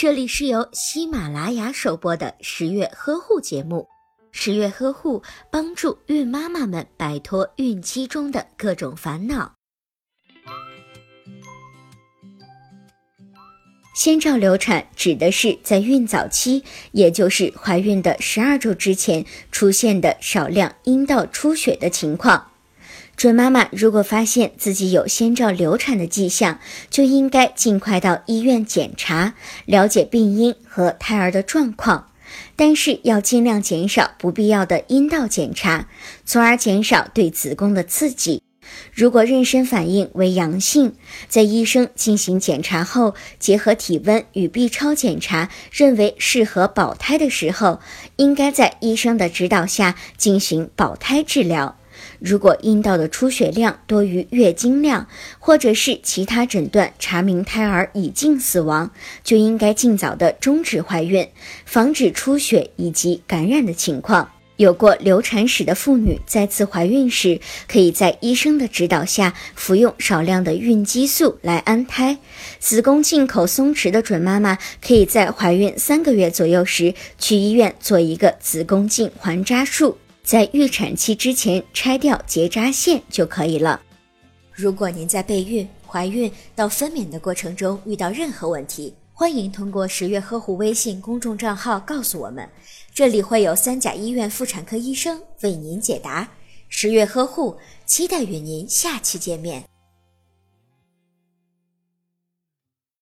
这里是由喜马拉雅首播的十月呵护节目。十月呵护帮助孕妈妈们摆脱孕期中的各种烦恼。先兆流产指的是在孕早期，也就是怀孕的十二周之前出现的少量阴道出血的情况。准妈妈如果发现自己有先兆流产的迹象，就应该尽快到医院检查，了解病因和胎儿的状况。但是要尽量减少不必要的阴道检查，从而减少对子宫的刺激。如果妊娠反应为阳性，在医生进行检查后，结合体温与 B 超检查，认为适合保胎的时候，应该在医生的指导下进行保胎治疗。如果阴道的出血量多于月经量，或者是其他诊断查明胎儿已经死亡，就应该尽早的终止怀孕，防止出血以及感染的情况。有过流产史的妇女再次怀孕时，可以在医生的指导下服用少量的孕激素来安胎。子宫进口松弛的准妈妈，可以在怀孕三个月左右时去医院做一个子宫颈环扎术。在预产期之前拆掉结扎线就可以了。如果您在备孕、怀孕到分娩的过程中遇到任何问题，欢迎通过十月呵护微信公众账号告诉我们，这里会有三甲医院妇产科医生为您解答。十月呵护，期待与您下期见面。